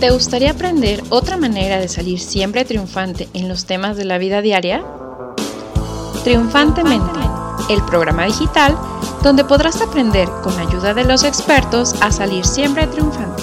¿Te gustaría aprender otra manera de salir siempre triunfante en los temas de la vida diaria? Triunfantemente, el programa digital donde podrás aprender con ayuda de los expertos a salir siempre triunfante.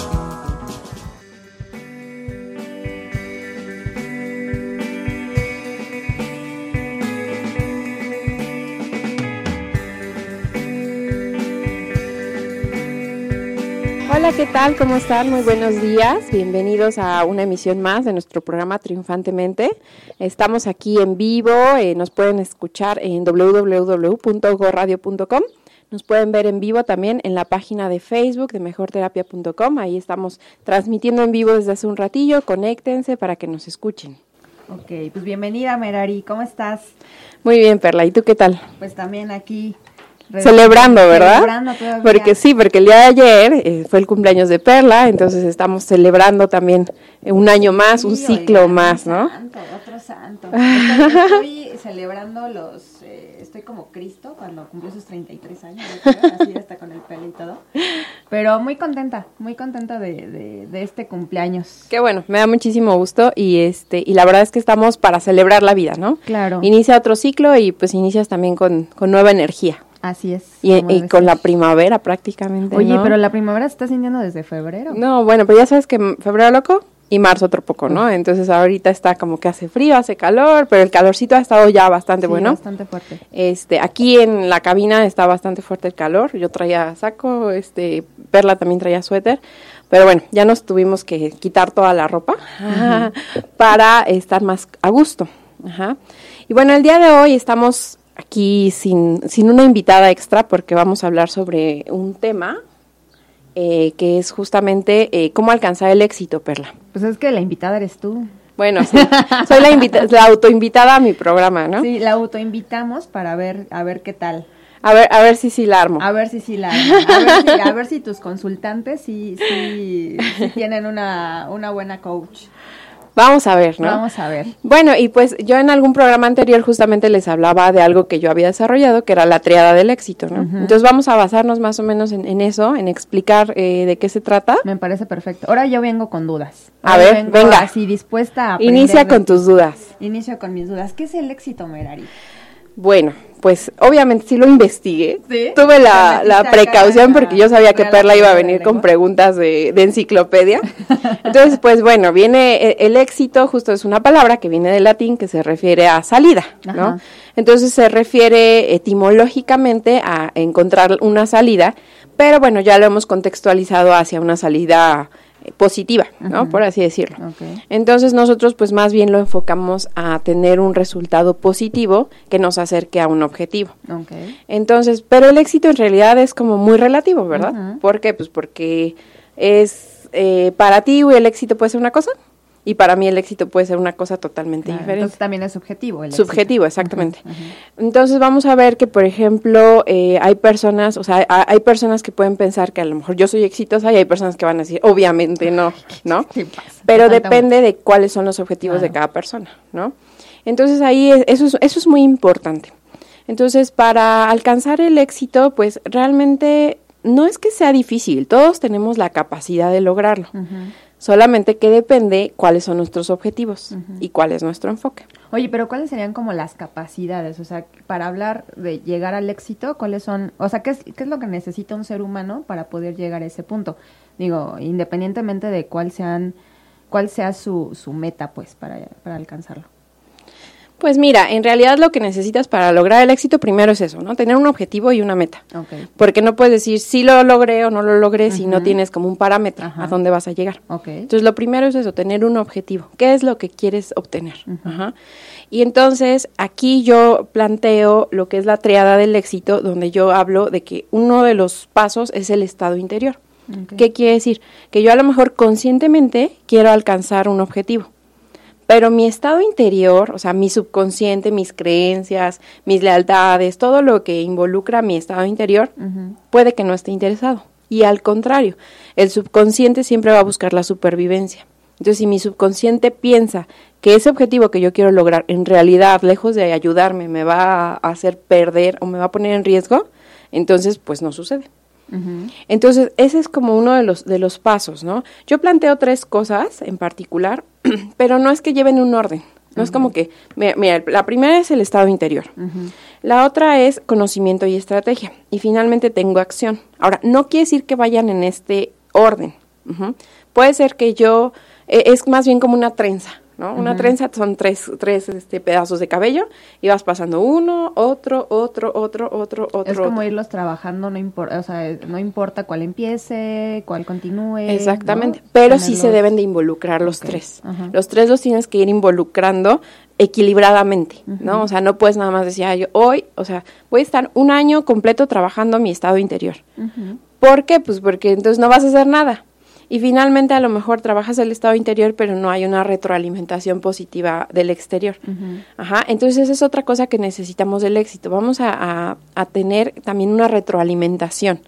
Hola, ¿qué tal? ¿Cómo están? Muy buenos días. Bienvenidos a una emisión más de nuestro programa Triunfantemente. Estamos aquí en vivo, eh, nos pueden escuchar en www.goradio.com. Nos pueden ver en vivo también en la página de Facebook de mejorterapia.com. Ahí estamos transmitiendo en vivo desde hace un ratillo. Conéctense para que nos escuchen. Ok, pues bienvenida Merari, ¿cómo estás? Muy bien, Perla. ¿Y tú qué tal? Pues también aquí Celebrando, ¿verdad? Celebrando todavía. Porque sí, porque el día de ayer eh, fue el cumpleaños de Perla, entonces estamos celebrando también eh, un año más, un ciclo oigan, más, ¿no? Santo, otro santo. Estoy, celebrando los, eh, estoy como Cristo cuando cumplió sus 33 años, creo, así hasta con el pelo y todo. Pero muy contenta, muy contenta de, de, de este cumpleaños. Qué bueno, me da muchísimo gusto y este y la verdad es que estamos para celebrar la vida, ¿no? Claro. Inicia otro ciclo y pues inicias también con, con nueva energía Así es. y, con la primavera prácticamente. Oye, ¿no? pero la primavera se está sintiendo desde febrero. No, bueno, pero ya sabes que febrero loco y marzo otro poco, ¿no? Entonces ahorita está como que hace frío, hace calor, pero el calorcito ha estado ya bastante Sí, bueno. Bastante fuerte. Este, aquí en la cabina está bastante fuerte el calor. Yo traía saco, este, Perla también traía suéter. Pero bueno, ya nos tuvimos que quitar toda la ropa para estar más a gusto. Ajá. Y bueno, el día de hoy estamos aquí sin, sin una invitada extra porque vamos a hablar sobre un tema eh, que es justamente eh, cómo alcanzar el éxito, Perla. Pues es que la invitada eres tú. Bueno, sí, soy la, invita- la autoinvitada a mi programa, ¿no? Sí, la autoinvitamos para ver, a ver qué tal. A ver, a ver si sí la armo. A ver si sí la arma. a ver si, a ver si tus consultantes sí, sí, sí tienen una, una buena coach. Vamos a ver, ¿no? Vamos a ver. Bueno, y pues yo en algún programa anterior justamente les hablaba de algo que yo había desarrollado, que era la triada del éxito, ¿no? Entonces vamos a basarnos más o menos en, en eso, en explicar eh, de qué se trata. Me parece perfecto. Ahora yo vengo con dudas. A Ahora ver, vengo venga. Así dispuesta a Inicia con tus dudas. Inicio con mis dudas. ¿Qué es el éxito, Merari? Bueno, pues obviamente sí lo investigué. ¿Sí? Tuve la, la precaución porque yo sabía que Perla iba a venir con preguntas de, de enciclopedia. Entonces, pues bueno, viene e- el éxito, justo es una palabra que viene del latín que se refiere a salida, ¿no? Ajá. Entonces se refiere etimológicamente a encontrar una salida, pero bueno, ya lo hemos contextualizado hacia una salida positiva, ¿no? Por así decirlo. Entonces nosotros pues más bien lo enfocamos a tener un resultado positivo que nos acerque a un objetivo. Entonces, pero el éxito en realidad es como muy relativo, ¿verdad? ¿Por qué? Pues porque es eh, para ti el éxito puede ser una cosa y para mí el éxito puede ser una cosa totalmente Claro, diferente. Entonces también es subjetivo. El éxito. Subjetivo, exactamente. Entonces vamos a ver que, por ejemplo, eh, hay personas, o sea, hay, hay personas que pueden pensar que a lo mejor yo soy exitosa y hay personas que van a decir, obviamente no, ¿no? ¿Qué pasa? Pero depende de cuáles son los objetivos de cada persona, ¿no? Entonces ahí es- eso es, eso es muy importante. Entonces, para alcanzar el éxito, pues realmente no es que sea difícil, todos tenemos la capacidad de lograrlo. Solamente que depende cuáles son nuestros objetivos y cuál es nuestro enfoque. Oye, pero ¿cuáles serían como las capacidades? O sea, para hablar de llegar al éxito, ¿cuáles son? O sea, ¿qué es, qué es lo que necesita un ser humano para poder llegar a ese punto? Digo, independientemente de cuál sean, cuál sea su, su meta, pues, para, para alcanzarlo. Pues mira, en realidad lo que necesitas para lograr el éxito primero es eso, ¿no? Tener un objetivo y una meta. Ok, Porque no puedes decir si lo logré o no lo logré si no tienes como un parámetro a dónde vas a llegar. ok. Entonces, lo primero es eso, tener un objetivo. ¿Qué es lo que quieres obtener? Ajá. Y entonces, aquí yo planteo lo que es la triada del éxito, donde yo hablo de que uno de los pasos es el estado interior. ¿Qué quiere decir? Que yo a lo mejor conscientemente quiero alcanzar un objetivo. Pero mi estado interior, o sea, mi subconsciente, mis creencias, mis lealtades, todo lo que involucra mi estado interior, puede que no esté interesado. Y al contrario, el subconsciente siempre va a buscar la supervivencia. Entonces, si mi subconsciente piensa que ese objetivo que yo quiero lograr en realidad, lejos de ayudarme, me va a hacer perder o me va a poner en riesgo, entonces pues no sucede. Entonces, ese es como uno de los, de los pasos, ¿no? Yo planteo tres cosas en particular, pero no es que lleven un orden. No es como que, mira, la primera es el estado interior. La otra es conocimiento y estrategia. Y finalmente tengo acción. Ahora, no quiere decir que vayan en este orden. Puede ser que yo, e, es más bien como una trenza. ¿No? Una trenza son tres, tres este, pedazos de cabello y vas pasando uno, otro, otro, otro, otro, otro. Es como irlos trabajando, no importa, o sea, no importa cuál empiece, cuál continúe. Exactamente, pero sí se deben de involucrar los tres. Los tres los tienes que ir involucrando equilibradamente, ¿no? O sea, no puedes nada más decir, yo hoy, o sea, voy a estar un año completo trabajando mi estado interior. ¿Por qué? Pues porque entonces no vas a hacer nada. Y finalmente a lo mejor trabajas el estado interior, pero no hay una retroalimentación positiva del exterior. Ajá, entonces esa es otra cosa que necesitamos del éxito. Vamos a, a, tener también una retroalimentación.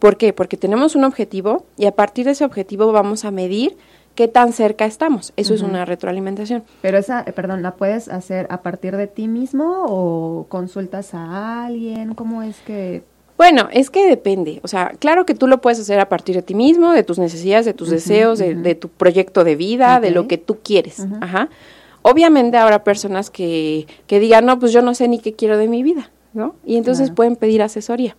¿Por qué? Porque tenemos un objetivo y a partir de ese objetivo vamos a medir qué tan cerca estamos. Eso es una retroalimentación. Pero esa, eh, perdón, ¿la puedes hacer a partir de ti mismo o consultas a alguien? ¿Cómo es que bueno, es que depende. O sea, claro que tú lo puedes hacer a partir de ti mismo, de tus necesidades, de tus deseos, de, tu proyecto de vida, de lo que tú quieres. Ajá. Obviamente habrá personas que, que digan, no, pues yo no sé ni qué quiero de mi vida, ¿no? Y entonces pueden pedir asesoría.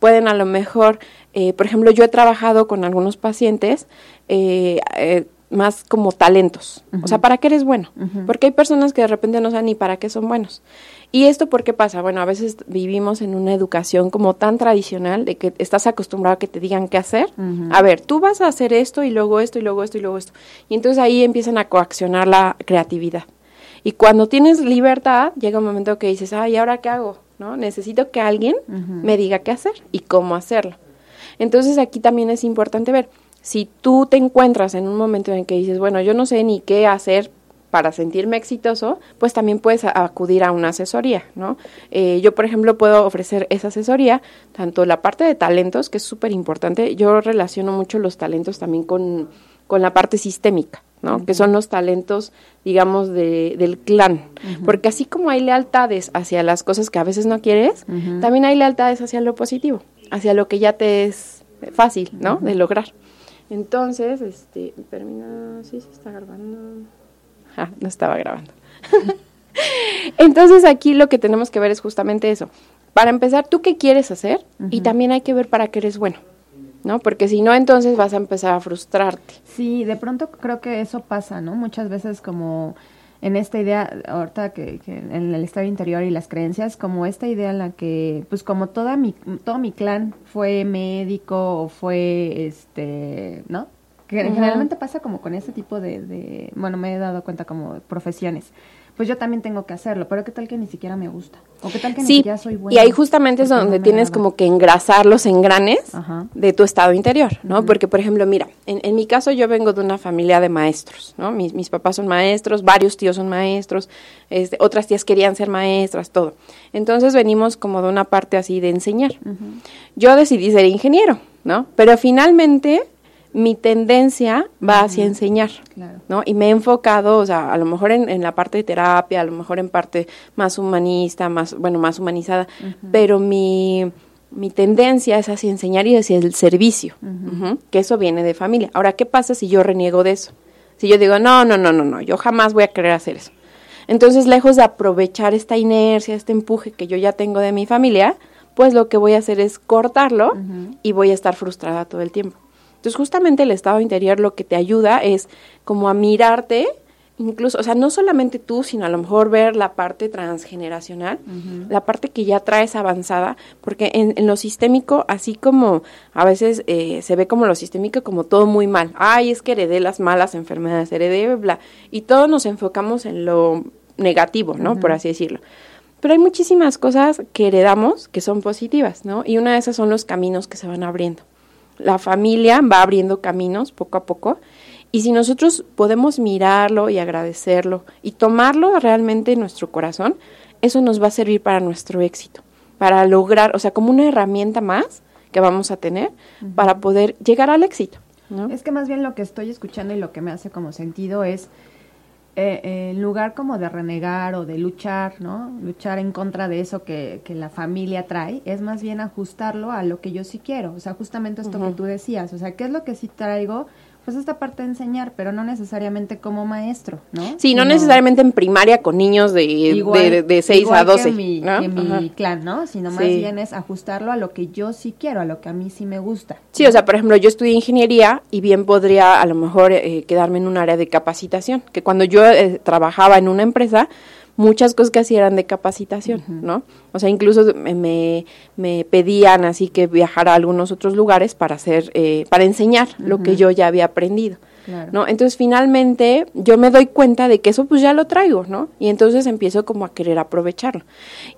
Pueden a lo mejor, eh, por ejemplo, yo he trabajado con algunos pacientes eh, eh, más como talentos. O sea, ¿para qué eres bueno? Porque hay personas que de repente no saben ni para qué son buenos. ¿Y esto por qué pasa? Bueno, a veces vivimos en una educación como tan tradicional de que estás acostumbrado a que te digan qué hacer. A ver, tú vas a hacer esto y luego esto y luego esto y luego esto. Y entonces ahí empiezan a coaccionar la creatividad. Y cuando tienes libertad, llega un momento que dices, ay, ¿ahora qué hago? ¿No? Necesito que alguien me diga qué hacer y cómo hacerlo. Entonces aquí también es importante ver, si tú te encuentras en un momento en que dices, bueno, yo no sé ni qué hacer para sentirme exitoso, pues también puedes acudir a una asesoría, ¿no? Eh, yo, por ejemplo, puedo ofrecer esa asesoría, tanto la parte de talentos, que es súper importante, yo relaciono mucho los talentos también con, con la parte sistémica, ¿no? Que son los talentos, digamos, de, del clan. Porque así como hay lealtades hacia las cosas que a veces no quieres, también hay lealtades hacia lo positivo, hacia lo que ya te es fácil, ¿no? De lograr. Entonces, este, termina, sí, se está grabando. Ah, no estaba grabando. Entonces aquí lo que tenemos que ver es justamente eso. Para empezar, ¿tú qué quieres hacer? Y también hay que ver para qué eres bueno. ¿no? Porque si no, entonces vas a empezar a frustrarte. Sí, de pronto creo que eso pasa, ¿no? Muchas veces como en esta idea, ahorita que, que, en el estado interior y las creencias, como esta idea en la que, pues como toda mi, todo mi clan fue médico o fue, este, ¿no? Que generalmente pasa como con ese tipo de, de, bueno, me he dado cuenta como profesiones pues yo también tengo que hacerlo, pero qué tal que ni siquiera me gusta, o qué tal que ni siquiera soy buena. Y ahí justamente es donde tienes como que engrasar los engranes de tu estado interior, ¿no? Porque, por ejemplo, mira, en, en, mi caso yo vengo de una familia de maestros, ¿no? Mis, mis papás son maestros, varios tíos son maestros, este, otras tías querían ser maestras, todo. Entonces venimos como de una parte así de enseñar. Yo decidí ser ingeniero, ¿no? Pero finalmente mi tendencia va hacia enseñar, ¿no? Y me he enfocado, o sea, a lo mejor en, la parte de terapia, a lo mejor en parte más humanista, más, bueno, más humanizada, pero mi, mi tendencia es hacia enseñar y hacia el servicio, que eso viene de familia. Ahora, ¿qué pasa si yo reniego de eso? Si yo digo, no, no, no, no, no, yo jamás voy a querer hacer eso. Entonces, lejos de aprovechar esta inercia, este empuje que yo ya tengo de mi familia, pues lo que voy a hacer es cortarlo y voy a estar frustrada todo el tiempo. Entonces, justamente el estado interior lo que te ayuda es como a mirarte, incluso, o sea, no solamente tú, sino a lo mejor ver la parte transgeneracional, la parte que ya traes avanzada, porque en, lo sistémico, así como a veces eh, se ve como lo sistémico como todo muy mal, ay, es que heredé las malas enfermedades, heredé, bla, y todos nos enfocamos en lo negativo, ¿no? Por así decirlo. Pero hay muchísimas cosas que heredamos que son positivas, ¿no? Y una de esas son los caminos que se van abriendo la familia va abriendo caminos poco a poco y si nosotros podemos mirarlo y agradecerlo y tomarlo realmente en nuestro corazón, eso nos va a servir para nuestro éxito, para lograr, o sea, como una herramienta más que vamos a tener para poder llegar al éxito. Es que más bien lo que estoy escuchando y lo que me hace como sentido es eh, en lugar como de renegar o de luchar, ¿no? Luchar en contra de eso que, que, la familia trae, es más bien ajustarlo a lo que yo sí quiero. O sea, justamente esto que tú decías, o sea, ¿qué es lo que sí traigo? Pues esta parte de enseñar, pero no necesariamente como maestro, ¿no? Sí, no, necesariamente en primaria con niños de, de, de, 6 a 12. Que mi, que mi clan, ¿no? Sino más bien es ajustarlo a lo que yo sí quiero, a lo que a mí sí me gusta. Sí, o sea, por ejemplo, yo estudié ingeniería y bien podría a lo mejor eh, quedarme en un área de capacitación, que cuando yo eh, trabajaba en una empresa, muchas cosas que hacían de capacitación, ¿no? O sea, incluso me, me, pedían así que viajara a algunos otros lugares para hacer, eh, para enseñar lo que yo ya había aprendido. ¿no? Entonces finalmente yo me doy cuenta de que eso pues ya lo traigo, ¿no? Y entonces empiezo como a querer aprovecharlo.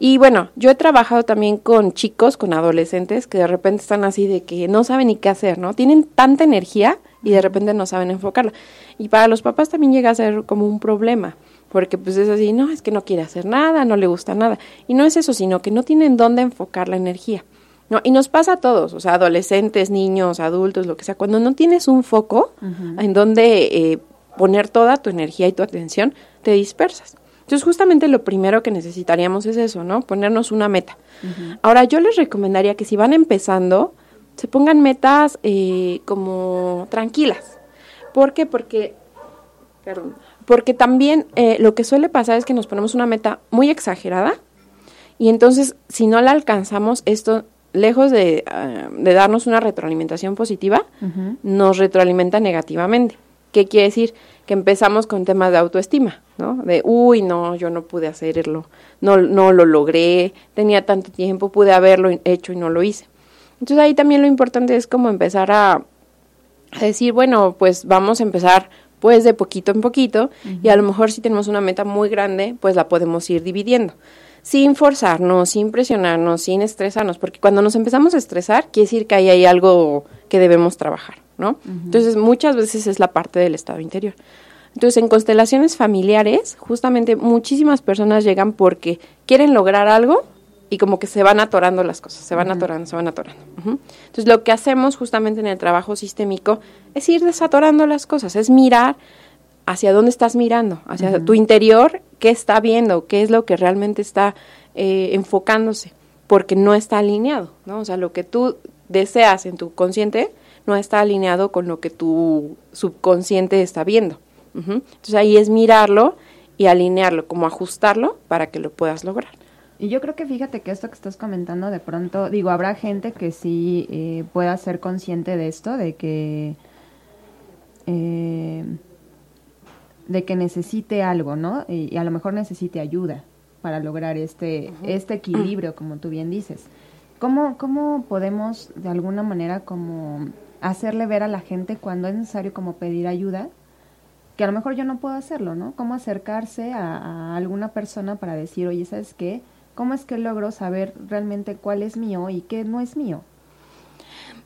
Y bueno, yo he trabajado también con chicos, con adolescentes que de repente están así de que no saben ni qué hacer, ¿no? Tienen tanta energía y de repente no saben enfocarla. Y para los papás también llega a ser como un problema porque pues es así, no, es que no quiere hacer nada, no le gusta nada. Y no es eso, sino que no tienen dónde enfocar la energía. ¿no? Y nos pasa a todos, o sea, adolescentes, niños, adultos, lo que sea, cuando no tienes un foco en donde eh, poner toda tu energía y tu atención, te dispersas. Entonces, justamente lo primero que necesitaríamos es eso, ¿no? Ponernos una meta. Ahora, yo les recomendaría que si van empezando, se pongan metas eh, como tranquilas. ¿Por qué? Porque, perdón, porque también eh, lo que suele pasar es que nos ponemos una meta muy exagerada y entonces si no la alcanzamos, esto, lejos de, ah, darnos una retroalimentación positiva, nos retroalimenta negativamente. ¿Qué quiere decir? Que empezamos con temas de autoestima, ¿no? De, uy, no, yo no pude hacerlo, no, no lo logré, tenía tanto tiempo, pude haberlo hecho y no lo hice. Entonces ahí también lo importante es como empezar a, a decir, bueno, pues vamos a empezar pues de poquito en poquito y a lo mejor si tenemos una meta muy grande, pues la podemos ir dividiendo. Sin forzarnos, sin presionarnos, sin estresarnos, porque cuando nos empezamos a estresar, quiere decir que ahí hay algo que debemos trabajar, ¿no? Entonces, muchas veces es la parte del estado interior. Entonces, en constelaciones familiares, justamente muchísimas personas llegan porque quieren lograr algo y como que se van atorando las cosas, se van atorando, se van atorando. Entonces, lo que hacemos justamente en el trabajo sistémico es ir desatorando las cosas, es mirar hacia dónde estás mirando, hacia tu interior, qué está viendo, qué es lo que realmente está eh, enfocándose, porque no está alineado, ¿no? O sea, lo que tú deseas en tu consciente no está alineado con lo que tu subconsciente está viendo. Entonces, ahí es mirarlo y alinearlo, como ajustarlo para que lo puedas lograr. Y yo creo que fíjate que esto que estás comentando, de pronto, digo, habrá gente que sí eh, pueda ser consciente de esto, de que, eh, de que necesite algo, ¿no? Y, a lo mejor necesite ayuda para lograr este, este equilibrio, como tú bien dices. ¿Cómo, ¿Cómo podemos, de alguna manera, como hacerle ver a la gente cuando es necesario como pedir ayuda? Que a lo mejor yo no puedo hacerlo, ¿no? ¿Cómo acercarse a, a alguna persona para decir, oye, ¿sabes qué? ¿Cómo es que logro saber realmente cuál es mío y qué no es mío?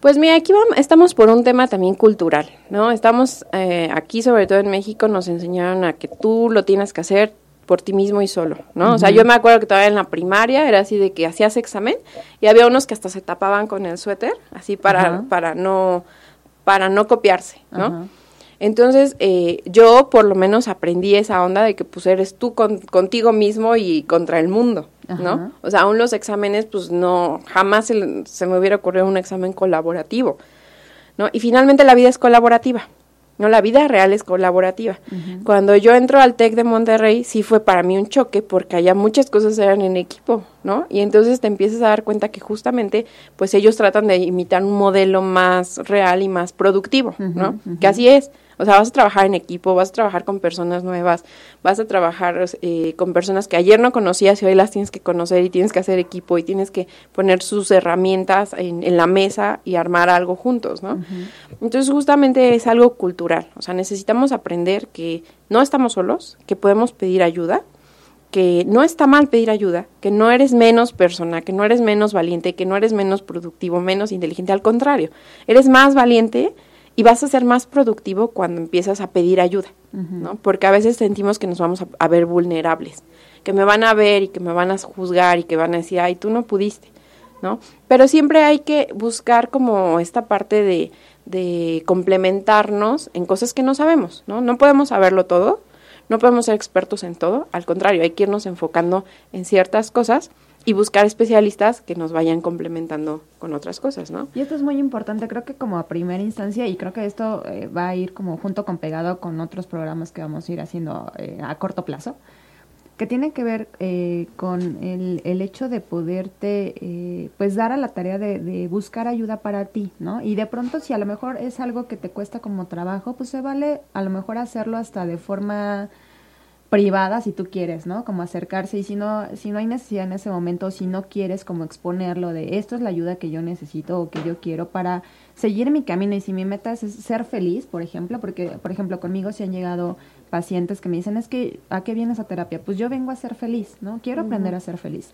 Pues mira, aquí vamos, estamos por un tema también cultural, ¿no? Estamos eh, aquí, sobre todo en México, nos enseñaron a que tú lo tienes que hacer por ti mismo y solo, ¿no? O sea, yo me acuerdo que todavía en la primaria era así de que hacías examen y había unos que hasta se tapaban con el suéter, así para, para no, para no copiarse, ¿no? Entonces, eh, yo por lo menos aprendí esa onda de que pues eres tú contigo mismo y contra el mundo, ¿no? O sea, aún los exámenes, pues no, jamás se, me hubiera ocurrido un examen colaborativo, ¿no? Y finalmente la vida es colaborativa, ¿no? La vida real es colaborativa. Cuando yo entro al TEC de Monterrey, sí fue para mí un choque porque allá muchas cosas eran en equipo, ¿no? Y entonces te empiezas a dar cuenta que justamente, pues ellos tratan de imitar un modelo más real y más productivo, ¿no? Que así es. O sea, vas a trabajar en equipo, vas a trabajar con personas nuevas, vas a trabajar eh, con personas que ayer no conocías y hoy las tienes que conocer y tienes que hacer equipo y tienes que poner sus herramientas en, la mesa y armar algo juntos, ¿no? Entonces, justamente es algo cultural. O sea, necesitamos aprender que no estamos solos, que podemos pedir ayuda, que no está mal pedir ayuda, que no eres menos persona, que no eres menos valiente, que no eres menos productivo, menos inteligente, al contrario, eres más valiente y vas a ser más productivo cuando empiezas a pedir ayuda, ¿no? Porque a veces sentimos que nos vamos a, ver vulnerables, que me van a ver y que me van a juzgar y que van a decir, ay, tú no pudiste, ¿no? Pero siempre hay que buscar como esta parte de, de complementarnos en cosas que no sabemos, ¿no? No podemos saberlo todo, no podemos ser expertos en todo, al contrario, hay que irnos enfocando en ciertas cosas y buscar especialistas que nos vayan complementando con otras cosas, ¿no? Y esto es muy importante, creo que como a primera instancia, y creo que esto eh, va a ir como junto con pegado con otros programas que vamos a ir haciendo eh, a corto plazo, que tiene que ver eh, con el, el, hecho de poderte, pues, dar a la tarea de, de, buscar ayuda para ti, ¿no? Y de pronto, si a lo mejor es algo que te cuesta como trabajo, pues se vale a lo mejor hacerlo hasta de forma privada si tú quieres, ¿no? Como acercarse y si no si no hay necesidad en ese momento, si no quieres como exponerlo de esto es la ayuda que yo necesito o que yo quiero para seguir mi camino y si mi meta es ser feliz, por ejemplo, porque por ejemplo conmigo se han llegado pacientes que me dicen, "Es que ¿a qué vienes a terapia?" Pues yo vengo a ser feliz, ¿no? Quiero aprender a ser feliz.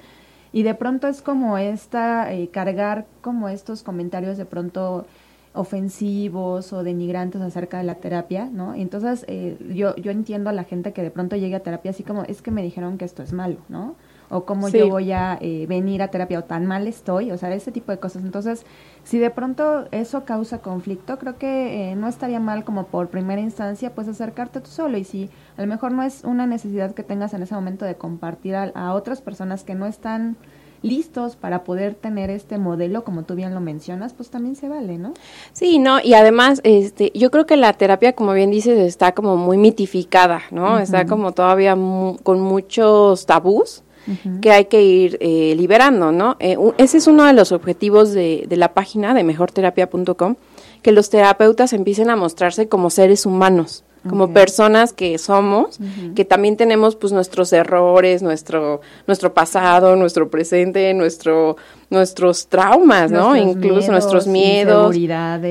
Y de pronto es como esta eh, cargar como estos comentarios de pronto ofensivos o denigrantes acerca de la terapia, ¿no? Entonces, eh, yo, yo entiendo a la gente que de pronto llegue a terapia así como, es que me dijeron que esto es malo, ¿no? O cómo yo voy a eh, venir a terapia o tan mal estoy, o sea, ese tipo de cosas. Entonces, si de pronto eso causa conflicto, creo que eh, no estaría mal como por primera instancia, pues acercarte tú solo. Y si a lo mejor no es una necesidad que tengas en ese momento de compartir a, a otras personas que no están listos para poder tener este modelo, como tú bien lo mencionas, pues también se vale, ¿no? Sí, no, y además, este, yo creo que la terapia, como bien dices, está como muy mitificada, ¿no? Está como todavía con muchos tabús. Que hay que ir eh, liberando, ¿no? Eh, ese es uno de los objetivos de, de la página de mejorterapia.com, que los terapeutas empiecen a mostrarse como seres humanos, como personas que somos, que también tenemos pues nuestros errores, nuestro nuestro pasado, nuestro presente, nuestro nuestros traumas, ¿no? Incluso nuestros miedos,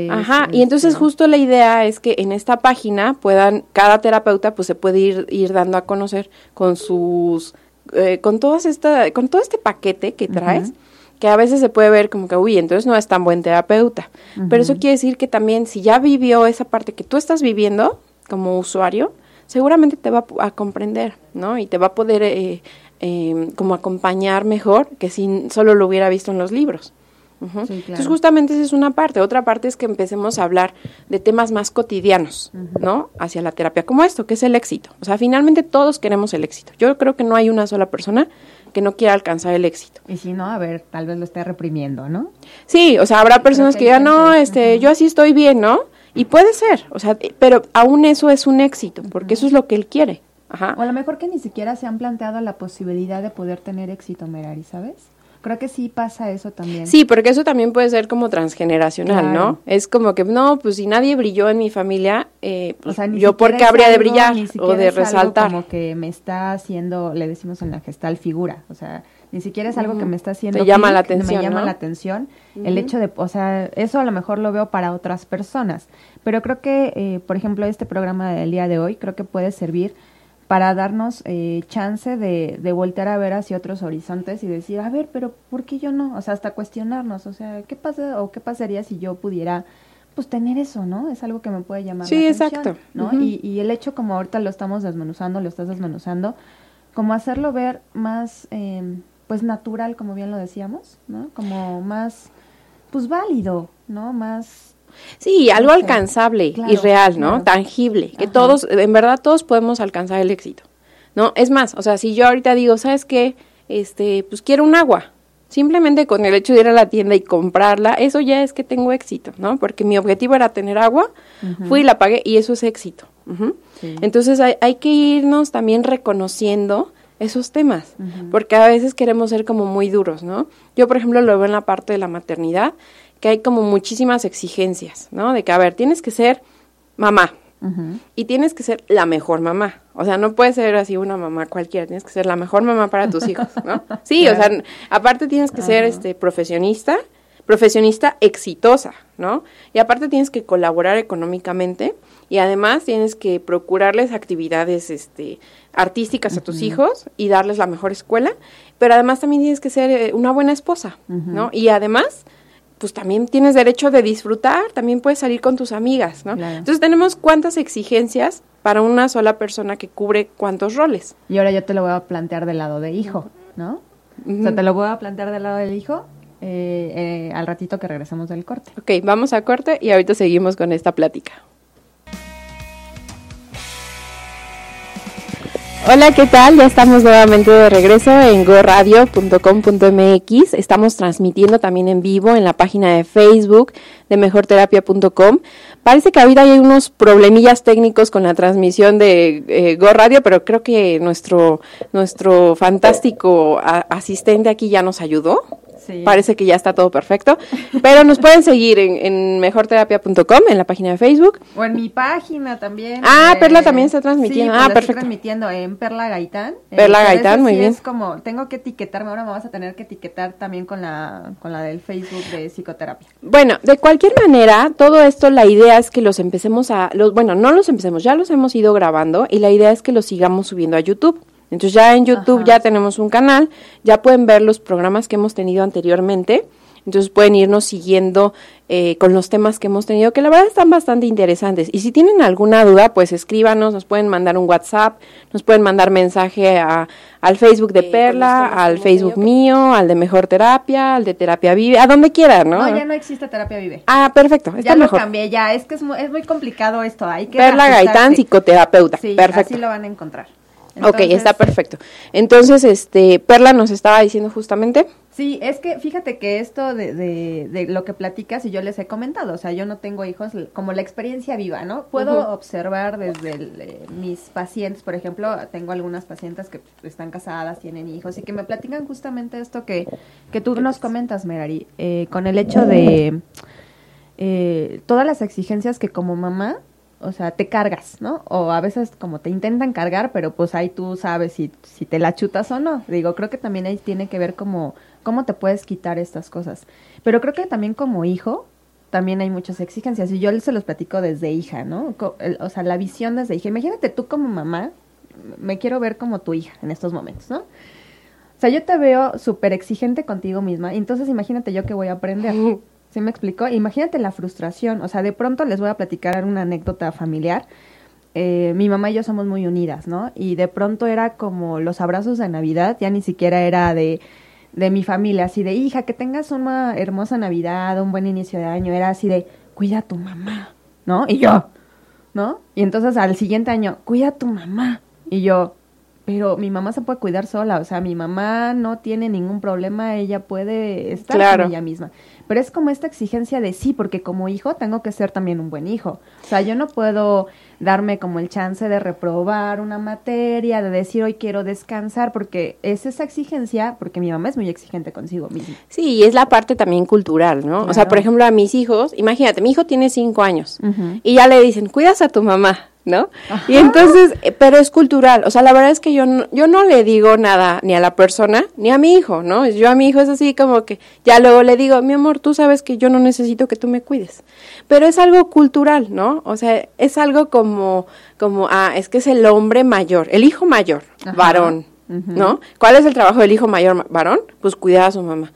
Ajá, y entonces este, justo la idea es que en esta página puedan cada terapeuta pues se puede ir ir dando a conocer con sus eh, con todas esta con todo este paquete que traes que a veces se puede ver como que, uy, entonces no es tan buen terapeuta. Pero eso quiere decir que también si ya vivió esa parte que tú estás viviendo, como usuario, seguramente te va a comprender, ¿no? Y te va a poder eh, eh, como acompañar mejor que si solo lo hubiera visto en los libros. Entonces justamente esa es una parte. Otra parte es que empecemos a hablar de temas más cotidianos, ¿no? Hacia la terapia, como esto, que es el éxito. O sea, finalmente todos queremos el éxito. Yo creo que no hay una sola persona que no quiera alcanzar el éxito. Y si no, a ver, tal vez lo esté reprimiendo, ¿no? Sí, o sea, habrá personas que, digan, no, este, yo así estoy bien, ¿no? Y puede ser, o sea, pero aún eso es un éxito, porque eso es lo que él quiere. Ajá. O a lo mejor que ni siquiera se han planteado la posibilidad de poder tener éxito, Merari, ¿sabes? Creo que sí pasa eso también. Sí, porque eso también puede ser como transgeneracional, ¿no? Es como que, no, pues si nadie brilló en mi familia, eh, pues yo por qué habría de brillar o de resaltar. como que me está haciendo, le decimos en la gestal, figura. O sea, ni siquiera es algo que me está haciendo. Te llama la atención. Me llama la atención. El hecho de, o sea, eso a lo mejor lo veo para otras personas. Pero creo que, eh, por ejemplo, este programa del día de hoy, creo que puede servir para darnos eh, chance de, de voltear a ver hacia otros horizontes y decir, a ver, pero ¿por qué yo no? O sea, hasta cuestionarnos, o sea, ¿qué pasa o qué pasaría si yo pudiera pues tener eso, ¿no? Es algo que me puede llamar sí, la atención, exacto. ¿no? y, y el hecho como ahorita lo estamos desmenuzando, lo estás desmenuzando, como hacerlo ver más, eh, pues natural, como bien lo decíamos, ¿no? Como más, pues válido, ¿no? Más Sí, algo alcanzable y real, ¿no? Tangible, que todos, en verdad todos podemos alcanzar el éxito, ¿no? Es más, o sea, si yo ahorita digo, ¿sabes qué? Este, pues quiero un agua. Simplemente con el hecho de ir a la tienda y comprarla, eso ya es que tengo éxito, ¿no? Porque mi objetivo era tener agua, fui y la pagué y eso es éxito. Entonces hay, hay, que irnos también reconociendo esos temas, porque a veces queremos ser como muy duros, ¿no? Yo, por ejemplo, lo veo en la parte de la maternidad que hay como muchísimas exigencias, ¿no? De que, a ver, tienes que ser mamá y tienes que ser la mejor mamá. O sea, no puedes ser así una mamá cualquiera, tienes que ser la mejor mamá para tus hijos, ¿no? Sí, o sea, aparte tienes que ser este profesionista, profesionista exitosa, ¿no? Y aparte tienes que colaborar económicamente y además tienes que procurarles actividades este artísticas a tus hijos y darles la mejor escuela, pero además también tienes que ser eh, una buena esposa, ¿no? Y además pues también tienes derecho de disfrutar, también puedes salir con tus amigas, ¿no? Entonces tenemos cuántas exigencias para una sola persona que cubre cuántos roles. Y ahora yo te lo voy a plantear del lado de hijo, ¿no? O sea, te lo voy a plantear del lado del hijo eh, eh, al ratito que regresamos del corte. Ok, vamos a corte y ahorita seguimos con esta plática. Hola, ¿qué tal? Ya estamos nuevamente de regreso en goradio.com.mx. Estamos transmitiendo también en vivo en la página de Facebook de mejorterapia.com. Parece que ahorita hay unos problemillas técnicos con la transmisión de eh, pero creo que nuestro, nuestro fantástico asistente aquí ya nos ayudó. Parece que ya está todo perfecto. Pero nos pueden seguir en, mejorterapia.com, en la página de Facebook. O en mi página también. Ah, Perla también está transmitiendo. ah, pues perfecto. Estoy transmitiendo en Perla Gaitán. Perla Gaitán, muy bien. Es como, tengo que etiquetarme, ahora me vas a tener que etiquetar también con la, con la del Facebook de psicoterapia. Bueno, de cualquier manera, todo esto, la idea es que los empecemos a, los, bueno, no los empecemos, ya los hemos ido grabando y la idea es que los sigamos subiendo a YouTube. Entonces ya en YouTube ya tenemos un canal, ya pueden ver los programas que hemos tenido anteriormente. Entonces pueden irnos siguiendo eh, con los temas que hemos tenido, que la verdad están bastante interesantes. Y si tienen alguna duda, pues escríbanos, nos pueden mandar un WhatsApp, nos pueden mandar mensaje a, al Facebook de Perla, al Facebook mío, al de Mejor Terapia, al de Terapia Vive, a donde quieran, ¿no? No, ya no existe Terapia Vive. Ah, perfecto. Está ya mejor. lo cambié, ya, es que es muy, es muy complicado esto. Hay que Perla Gaitán, psicoterapeuta. Sí, perfecto. así lo van a encontrar ok, está perfecto. Entonces, este, Perla nos estaba diciendo justamente. Sí, es que fíjate que esto de, de, lo que platicas y yo les he comentado, o sea, yo no tengo hijos, como la experiencia viva, ¿no? Puedo observar desde eh, mis pacientes, por ejemplo, tengo algunas pacientes que están casadas, tienen hijos y que me platican justamente esto que, que tú nos comentas, Merari, eh, con el hecho de eh, todas las exigencias que como mamá o sea, te cargas, ¿no? O a veces como te intentan cargar, pero pues ahí tú sabes si, si te la chutas o no. Digo, creo que también ahí tiene que ver como cómo te puedes quitar estas cosas. Pero creo que también como hijo, también hay muchas exigencias. Y yo se los platico desde hija, ¿no? O sea, la visión desde hija. Imagínate tú como mamá, me quiero ver como tu hija en estos momentos, ¿no? O sea, yo te veo súper exigente contigo misma, entonces imagínate yo que voy a aprender. ¿Sí me explico? Imagínate la frustración. O sea, de pronto les voy a platicar una anécdota familiar. Eh, mi mamá y yo somos muy unidas, ¿no? Y de pronto era como los abrazos de Navidad, ya ni siquiera era de, de mi familia, así de, hija, que tengas una hermosa Navidad, un buen inicio de año, era así de, cuida a tu mamá, ¿no? Y yo, ¿no? Y entonces al siguiente año, cuida a tu mamá. Y yo, pero mi mamá se puede cuidar sola, o sea, mi mamá no tiene ningún problema, ella puede estar con ella misma. Pero es como esta exigencia de sí, porque como hijo tengo que ser también un buen hijo. O sea, yo no puedo darme como el chance de reprobar una materia, de decir hoy quiero descansar, porque es esa exigencia, porque mi mamá es muy exigente consigo misma. Sí, y es la parte también cultural, ¿no? O sea, por ejemplo, a mis hijos, imagínate, mi hijo tiene cinco años y ya le dicen, cuidas a tu mamá. ¿No? Y entonces, eh, pero es cultural, o sea, la verdad es que yo no, yo no le digo nada ni a la persona ni a mi hijo, ¿no? Yo a mi hijo es así como que ya luego le digo, mi amor, tú sabes que yo no necesito que tú me cuides, pero es algo cultural, ¿no? O sea, es algo como, como, ah, es que es el hombre mayor, el hijo mayor, varón, ¿no? ¿Cuál es el trabajo del hijo mayor varón? Pues cuidar a su mamá.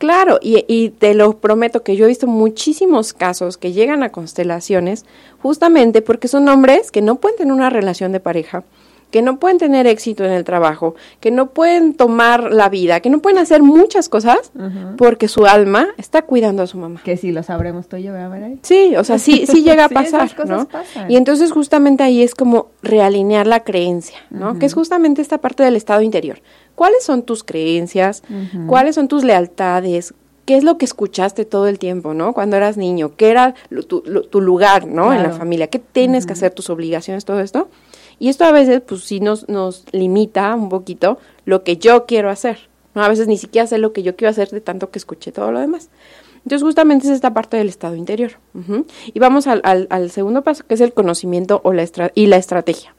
Claro, y, y, te lo prometo que yo he visto muchísimos casos que llegan a constelaciones justamente porque son hombres que no pueden tener una relación de pareja, que no pueden tener éxito en el trabajo, que no pueden tomar la vida, que no pueden hacer muchas cosas porque su alma está cuidando a su mamá. Que si lo sabremos tú y yo, ¿verdad? Sí, o sea, sí, sí llega a pasar, ¿no? Y entonces justamente ahí es como realinear la creencia, ¿no? Que es justamente esta parte del estado interior. ¿Cuáles son tus creencias? ¿Cuáles son tus lealtades? ¿Qué es lo que escuchaste todo el tiempo, no? Cuando eras niño, ¿qué era tu, lugar, no? En la familia, ¿qué tienes que hacer, tus obligaciones, todo esto? Y esto a veces, pues sí nos, nos limita un poquito lo que yo quiero hacer. ¿no? A veces ni siquiera sé lo que yo quiero hacer de tanto que escuché todo lo demás. Entonces, justamente es esta parte del estado interior. Y vamos al, al, segundo paso, que es el conocimiento o la y la estrategia.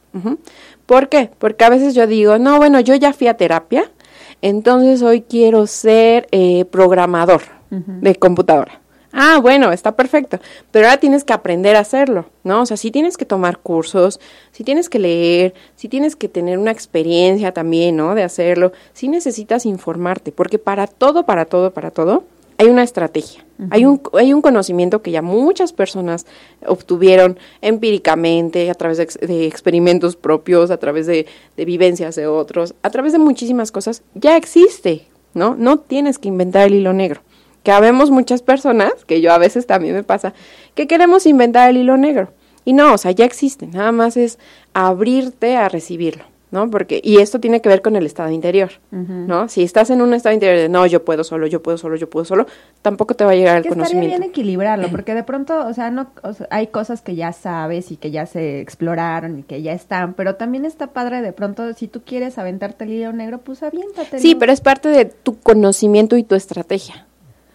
¿Por qué? Porque a veces yo digo, no, bueno, yo ya fui a terapia, entonces hoy quiero ser eh, programador de computadora. Ah, bueno, está perfecto, pero ahora tienes que aprender a hacerlo, ¿no? O sea, sí tienes que tomar cursos, sí tienes que leer, sí tienes que tener una experiencia también, ¿no? De hacerlo, sí necesitas informarte, porque para todo, para todo, para todo, hay una estrategia, hay, un, hay un conocimiento que ya muchas personas obtuvieron empíricamente, a través de, experimentos propios, a través de, de, vivencias de otros, a través de muchísimas cosas, ya existe, ¿no? No tienes que inventar el hilo negro que habemos muchas personas, que yo a veces también me pasa, que queremos inventar el hilo negro. Y no, o sea, ya existe, nada más es abrirte a recibirlo. ¿no? Porque, y esto tiene que ver con el estado interior, ¿no? Si estás en un estado interior de, no, yo puedo solo, yo puedo solo, yo puedo solo, tampoco te va a llegar el que conocimiento. Estaría bien equilibrarlo, porque de pronto, o sea, no, hay cosas que ya sabes y que ya se exploraron y que ya están, pero también está padre de pronto, si tú quieres aventarte el hilo negro, pues aviéntate. Sí, pero es parte de tu conocimiento y tu estrategia.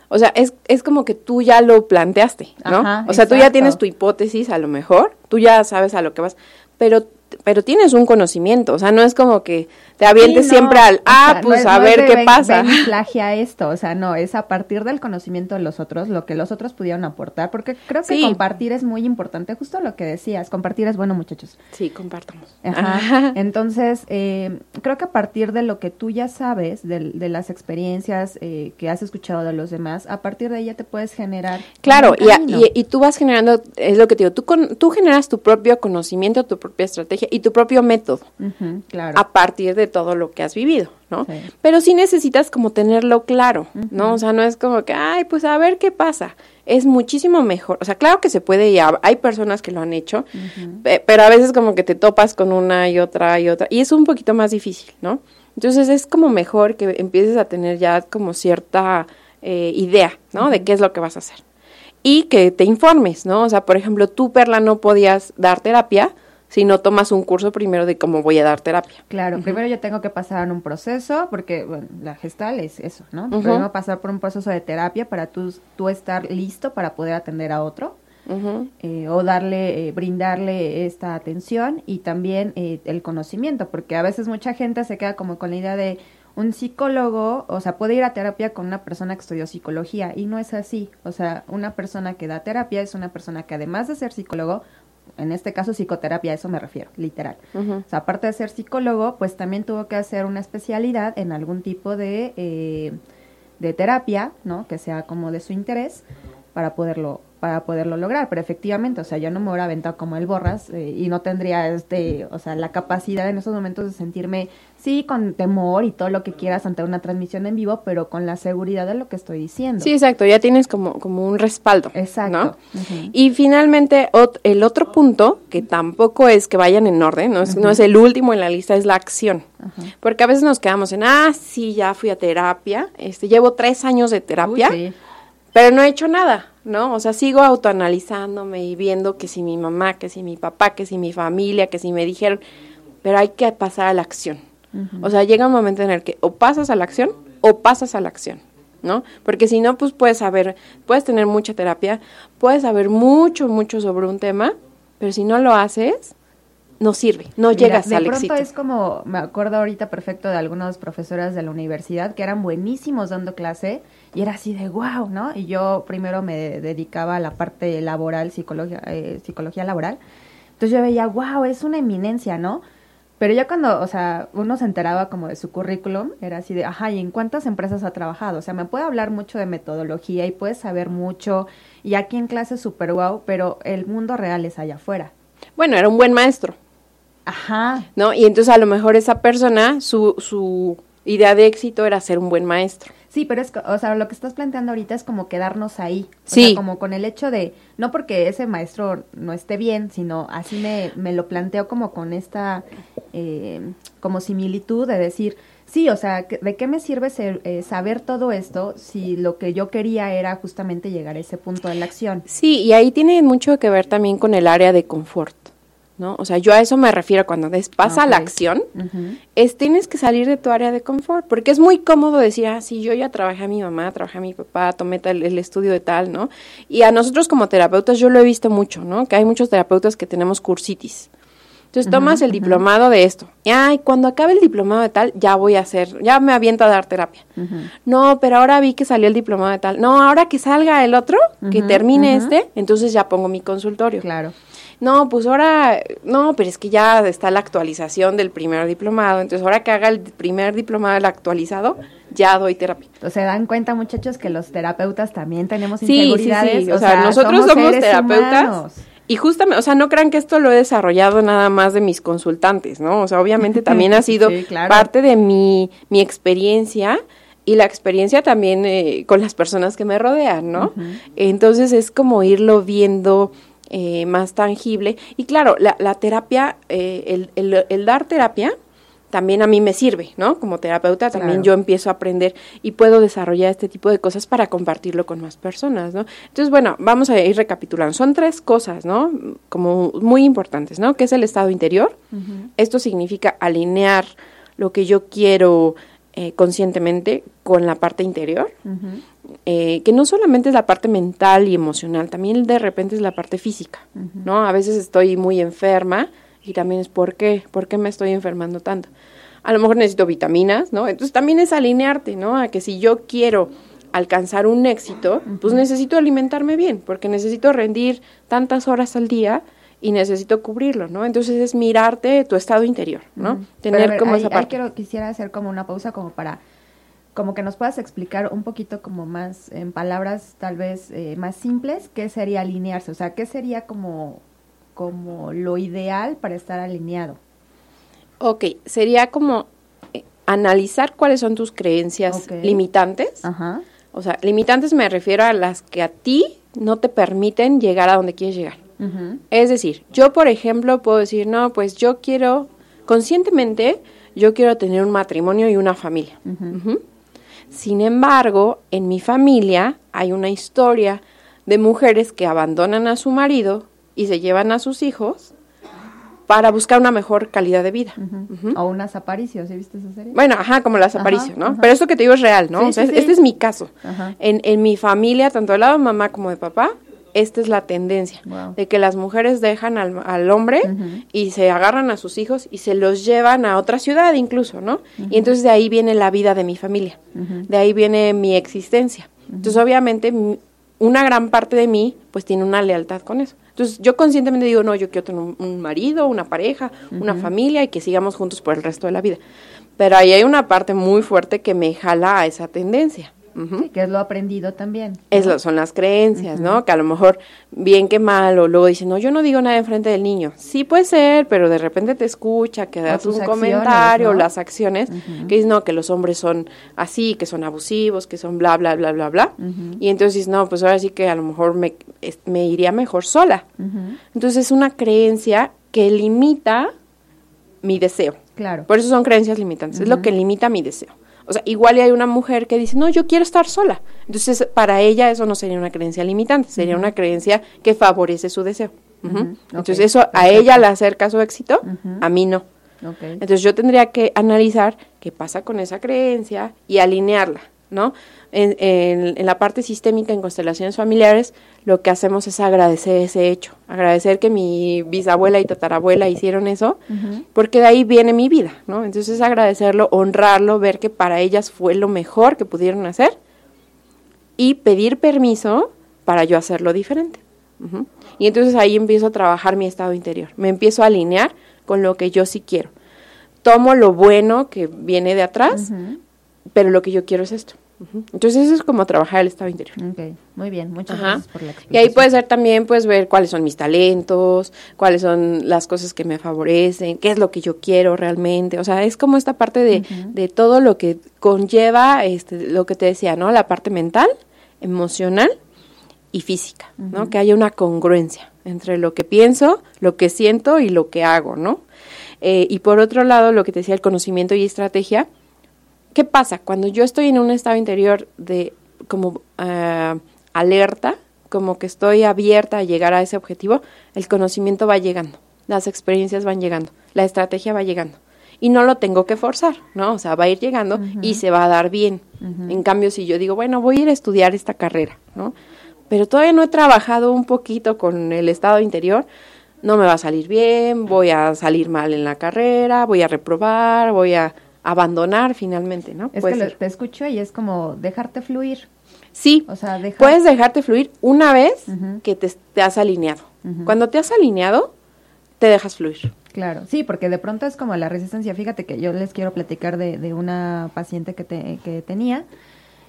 O sea, es, es como que tú ya lo planteaste, ¿no? o sea, tú ya tienes tu hipótesis a lo mejor, tú ya sabes a lo que vas, pero pero tienes un conocimiento, o sea, no es como que te avientes siempre al, ah, pues a ver qué pasa. Ven plagia esto, o sea, no, es a partir del conocimiento de los otros, lo que los otros pudieron aportar, porque creo que compartir es muy importante, justo lo que decías, compartir es bueno, muchachos. Sí, compartamos. Ajá. Entonces, eh, creo que a partir de lo que tú ya sabes, de, de las experiencias eh, que has escuchado de los demás, a partir de ella te puedes generar. Claro, y, y, tú vas generando, es lo que te digo, tú, con, tú generas tu propio conocimiento, tu propia estrategia y tu propio método. claro. A partir de todo lo que has vivido, ¿no? Pero sí necesitas como tenerlo claro, ¿no? O sea, no es como que, ay, pues a ver qué pasa. Es muchísimo mejor. O sea, claro que se puede y hay personas que lo han hecho, pero a veces como que te topas con una y otra y otra y es un poquito más difícil, ¿no? Entonces es como mejor que empieces a tener ya como cierta eh, idea, ¿no? De qué es lo que vas a hacer. Y que te informes, ¿no? O sea, por ejemplo, tú, Perla, no podías dar terapia, si no tomas un curso primero de cómo voy a dar terapia. Claro, primero yo tengo que pasar un proceso, porque bueno, la gestal es eso, ¿no? Primero pasar por un proceso de terapia para tú, tú estar listo para poder atender a otro. Eh, o darle, eh, brindarle esta atención y también eh, el conocimiento, porque a veces mucha gente se queda como con la idea de un psicólogo, o sea, puede ir a terapia con una persona que estudió psicología y no es así, o sea, una persona que da terapia es una persona que además de ser psicólogo, en este caso psicoterapia, a eso me refiero, literal. O sea, aparte de ser psicólogo, pues también tuvo que hacer una especialidad en algún tipo de, eh, de terapia, ¿no? Que sea como de su interés para poderlo para poderlo lograr, pero efectivamente, o sea, yo no me hubiera aventado como el borras eh, y no tendría este, o sea, la capacidad en esos momentos de sentirme sí con temor y todo lo que quieras ante una transmisión en vivo, pero con la seguridad de lo que estoy diciendo. Sí, exacto, ya tienes como como un respaldo. Exacto. Y finalmente el otro punto que tampoco es que vayan en orden, no es, no es el último en la lista, es la acción. Porque a veces nos quedamos en, ah, sí, ya fui a terapia, este, llevo tres años de terapia, pero no he hecho nada ¿no? O sea, sigo autoanalizándome y viendo que si mi mamá, que si mi papá, que si mi familia, que si me dijeron, pero hay que pasar a la acción. O sea, llega un momento en el que o pasas a la acción o pasas a la acción, ¿no? Porque si no, pues puedes saber, puedes tener mucha terapia, puedes saber mucho, mucho sobre un tema, pero si no lo haces, no sirve, no llegas al éxito. De pronto es como, me acuerdo ahorita perfecto de algunas profesoras de la universidad que eran buenísimos dando clase y era así de wow, ¿no? Y yo primero me dedicaba a la parte laboral, psicología, eh, psicología laboral. Entonces yo veía, wow, es una eminencia, ¿no? Pero ya cuando, o sea, uno se enteraba como de su currículum, era así de, ajá, ¿y en cuántas empresas ha trabajado? O sea, me puede hablar mucho de metodología y puede saber mucho, y aquí en clase súper wow, pero el mundo real es allá afuera. Bueno, era un buen maestro. Ajá. ¿No? Y entonces a lo mejor esa persona, su, su idea de éxito era ser un buen maestro. Sí, pero es, o sea, lo que estás planteando ahorita es como quedarnos ahí. O sí. Sea, como con el hecho de, no porque ese maestro no esté bien, sino así me, me lo planteo como con esta, eh, como similitud de decir, sí, o sea, ¿de qué me sirve ser, eh, saber todo esto si lo que yo quería era justamente llegar a ese punto de la acción? Sí, y ahí tiene mucho que ver también con el área de confort. ¿No? O sea, yo a eso me refiero cuando des, pasa la acción, es tienes que salir de tu área de confort, porque es muy cómodo decir, ah, sí, yo ya trabajé a mi mamá, trabajé a mi papá, tomé el estudio de tal, ¿no? Y a nosotros como terapeutas yo lo he visto mucho, ¿no? Que hay muchos terapeutas que tenemos cursitis. Entonces tomas el diplomado de esto. Y ay, cuando acabe el diplomado de tal, ya voy a hacer, ya me aviento a dar terapia. No, pero ahora vi que salió el diplomado de tal. No, ahora que salga el otro, que termine este, entonces ya pongo mi consultorio. Claro no, pues ahora, no, pero es que ya está la actualización del primer diplomado, entonces ahora que haga el primer diplomado el actualizado, ya doy terapia. O se dan cuenta, muchachos, que los terapeutas también tenemos inseguridades. Sí, sí, O, sea, nosotros somos, terapeutas. Y justamente, o sea, no crean que esto lo he desarrollado nada más de mis consultantes, ¿no? O sea, obviamente también ha sido parte de mi, mi experiencia y la experiencia también eh, con las personas que me rodean, ¿no? Entonces es como irlo viendo eh, más tangible. Y claro, la, la terapia, eh, el, el, dar terapia también a mí me sirve, ¿no? Como terapeuta también Claro. yo empiezo a aprender y puedo desarrollar este tipo de cosas para compartirlo con más personas, ¿no? Entonces, bueno, vamos a ir recapitulando. Son tres cosas, ¿no? Como muy importantes, ¿no? Que es el estado interior. Esto significa alinear lo que yo quiero eh, conscientemente con la parte interior, eh, que no solamente es la parte mental y emocional, también de repente es la parte física, ¿no? A veces estoy muy enferma y también es ¿por qué? ¿Por qué me estoy enfermando tanto? A lo mejor necesito vitaminas, ¿no? Entonces también es alinearte, ¿no? A que si yo quiero alcanzar un éxito, pues necesito alimentarme bien, porque necesito rendir tantas horas al día y necesito cubrirlo, ¿no? Entonces es mirarte tu estado interior, ¿no? Tener Pero a ver, como ahí- esa ahí parte. quiero, quisiera hacer como una pausa como para como que nos puedas explicar un poquito como más en palabras tal vez eh, más simples qué sería alinearse, o sea, qué sería como como lo ideal para estar alineado. Ok, sería como eh, analizar cuáles son tus creencias limitantes. Ajá. O sea, limitantes me refiero a las que a ti no te permiten llegar a donde quieres llegar. Es decir, yo, por ejemplo, puedo decir, no, pues yo quiero, conscientemente, yo quiero tener un matrimonio y una familia. Sin embargo, en mi familia hay una historia de mujeres que abandonan a su marido y se llevan a sus hijos para buscar una mejor calidad de vida. O unas aparicios, ¿sí viste esa serie? Bueno, ajá, como las Ajá, apariciones, ¿no? ajá. Pero esto que te digo es real, ¿no? Sí, o sea, sí, es- sí. este es mi caso. En, en mi familia, tanto del lado de mamá como de papá, esta es la tendencia Wow. de que las mujeres dejan al, al hombre y se agarran a sus hijos y se los llevan a otra ciudad incluso, ¿no? Y entonces de ahí viene la vida de mi familia, de ahí viene mi existencia. Entonces obviamente una gran parte de mí pues tiene una lealtad con eso. Entonces yo conscientemente digo, no, yo quiero tener un, un marido, una pareja, una familia y que sigamos juntos por el resto de la vida. Pero ahí hay una parte muy fuerte que me jala a esa tendencia. Sí, que es lo aprendido también. Es lo- son las creencias, ¿no? Que a lo mejor bien que mal o luego dicen, no, yo no digo nada enfrente del niño. Sí puede ser, pero de repente te escucha, que das un acciones, comentario, ¿no? las acciones, que dices, no, que los hombres son así, que son abusivos, que son bla, bla, bla, bla, bla. Y entonces dices, no, pues ahora sí que a lo mejor me, es- me iría mejor sola. Entonces es una creencia que limita mi deseo. Claro. Por eso son creencias limitantes, es lo que limita mi deseo. O sea, igual hay una mujer que dice, no, yo quiero estar sola. Entonces, para ella eso no sería una creencia limitante, sería una creencia que favorece su deseo. Entonces, eso a ella le acerca su éxito, a mí no. Entonces, yo tendría que analizar qué pasa con esa creencia y alinearla, ¿no? En, en- en la parte sistémica, en constelaciones familiares, lo que hacemos es agradecer ese hecho, agradecer que mi bisabuela y tatarabuela hicieron eso, porque de ahí viene mi vida, ¿no? Entonces es agradecerlo, honrarlo, ver que para ellas fue lo mejor que pudieron hacer y pedir permiso para yo hacerlo diferente. Y entonces ahí empiezo a trabajar mi estado interior, me empiezo a alinear con lo que yo sí quiero. Tomo lo bueno que viene de atrás. Pero lo que yo quiero es esto. Entonces eso es como trabajar el estado interior. Muy bien, muchas Ajá. gracias por la Y explicación. ahí puede ser también, pues, ver cuáles son mis talentos, cuáles son las cosas que me favorecen, qué es lo que yo quiero realmente. O sea, es como esta parte de, de todo lo que conlleva, este, lo que te decía, ¿no? La parte mental, emocional y física, ¿no? Que haya una congruencia entre lo que pienso, lo que siento y lo que hago, ¿no? Eh, y por otro lado, lo que te decía, el conocimiento y estrategia, ¿Qué pasa? Cuando yo estoy en un estado interior de como ah, alerta, como que estoy abierta a llegar a ese objetivo, el conocimiento va llegando, las experiencias van llegando, la estrategia va llegando. Y no lo tengo que forzar, ¿no? O sea, va a ir llegando y se va a dar bien. En cambio, si yo digo, bueno, voy a ir a estudiar esta carrera, ¿no? Pero todavía no he trabajado un poquito con el estado interior, no me va a salir bien, voy a salir mal en la carrera, voy a reprobar, voy a abandonar finalmente, ¿no? Es Puede que lo- te escucho y es como dejarte fluir. Sí, O sea, dejar... puedes dejarte fluir una vez que te, te has alineado. Cuando te has alineado, te dejas fluir. Claro, sí, porque de pronto es como la resistencia. Fíjate que yo les quiero platicar de, de una paciente que, te- que tenía,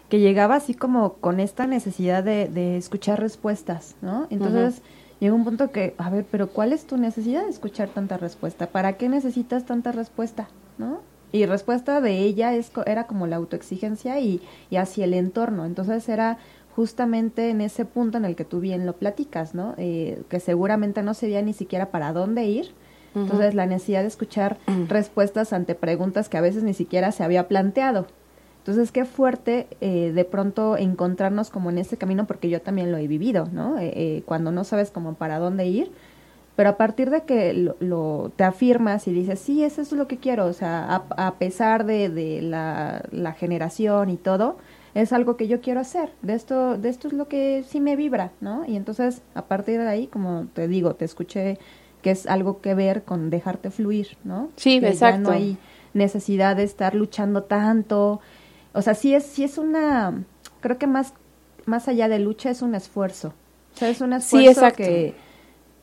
que llegaba así como con esta necesidad de, de escuchar respuestas, ¿no? Entonces llegó un punto que, a ver, pero ¿cuál es tu necesidad de escuchar tanta respuesta? ¿Para qué necesitas tanta respuesta, no? Y respuesta de ella es, era como la autoexigencia y, y hacia el entorno. Entonces era justamente en ese punto en el que tú bien lo platicas, ¿no? Eh, que seguramente no sabía ni siquiera para dónde ir, Entonces, la necesidad de escuchar respuestas ante preguntas que a veces ni siquiera se había planteado. Entonces, qué fuerte eh, de pronto encontrarnos como en ese camino, porque yo también lo he vivido, ¿no? Eh, eh, cuando no sabes como para dónde ir, pero a partir de que lo, te afirmas y dices, sí, eso es lo que quiero, o sea, a, pesar de, de la, la, generación y todo, es algo que yo quiero hacer, de esto, de esto es lo que sí me vibra, ¿no? Y entonces, a partir de ahí, como te digo, te escuché que es algo que ver con dejarte fluir, ¿no? Sí, que exacto. Ya no hay necesidad de estar luchando tanto. O sea, sí es, sí es una, creo que más, más allá de lucha es un esfuerzo. O sea, es un esfuerzo sí, que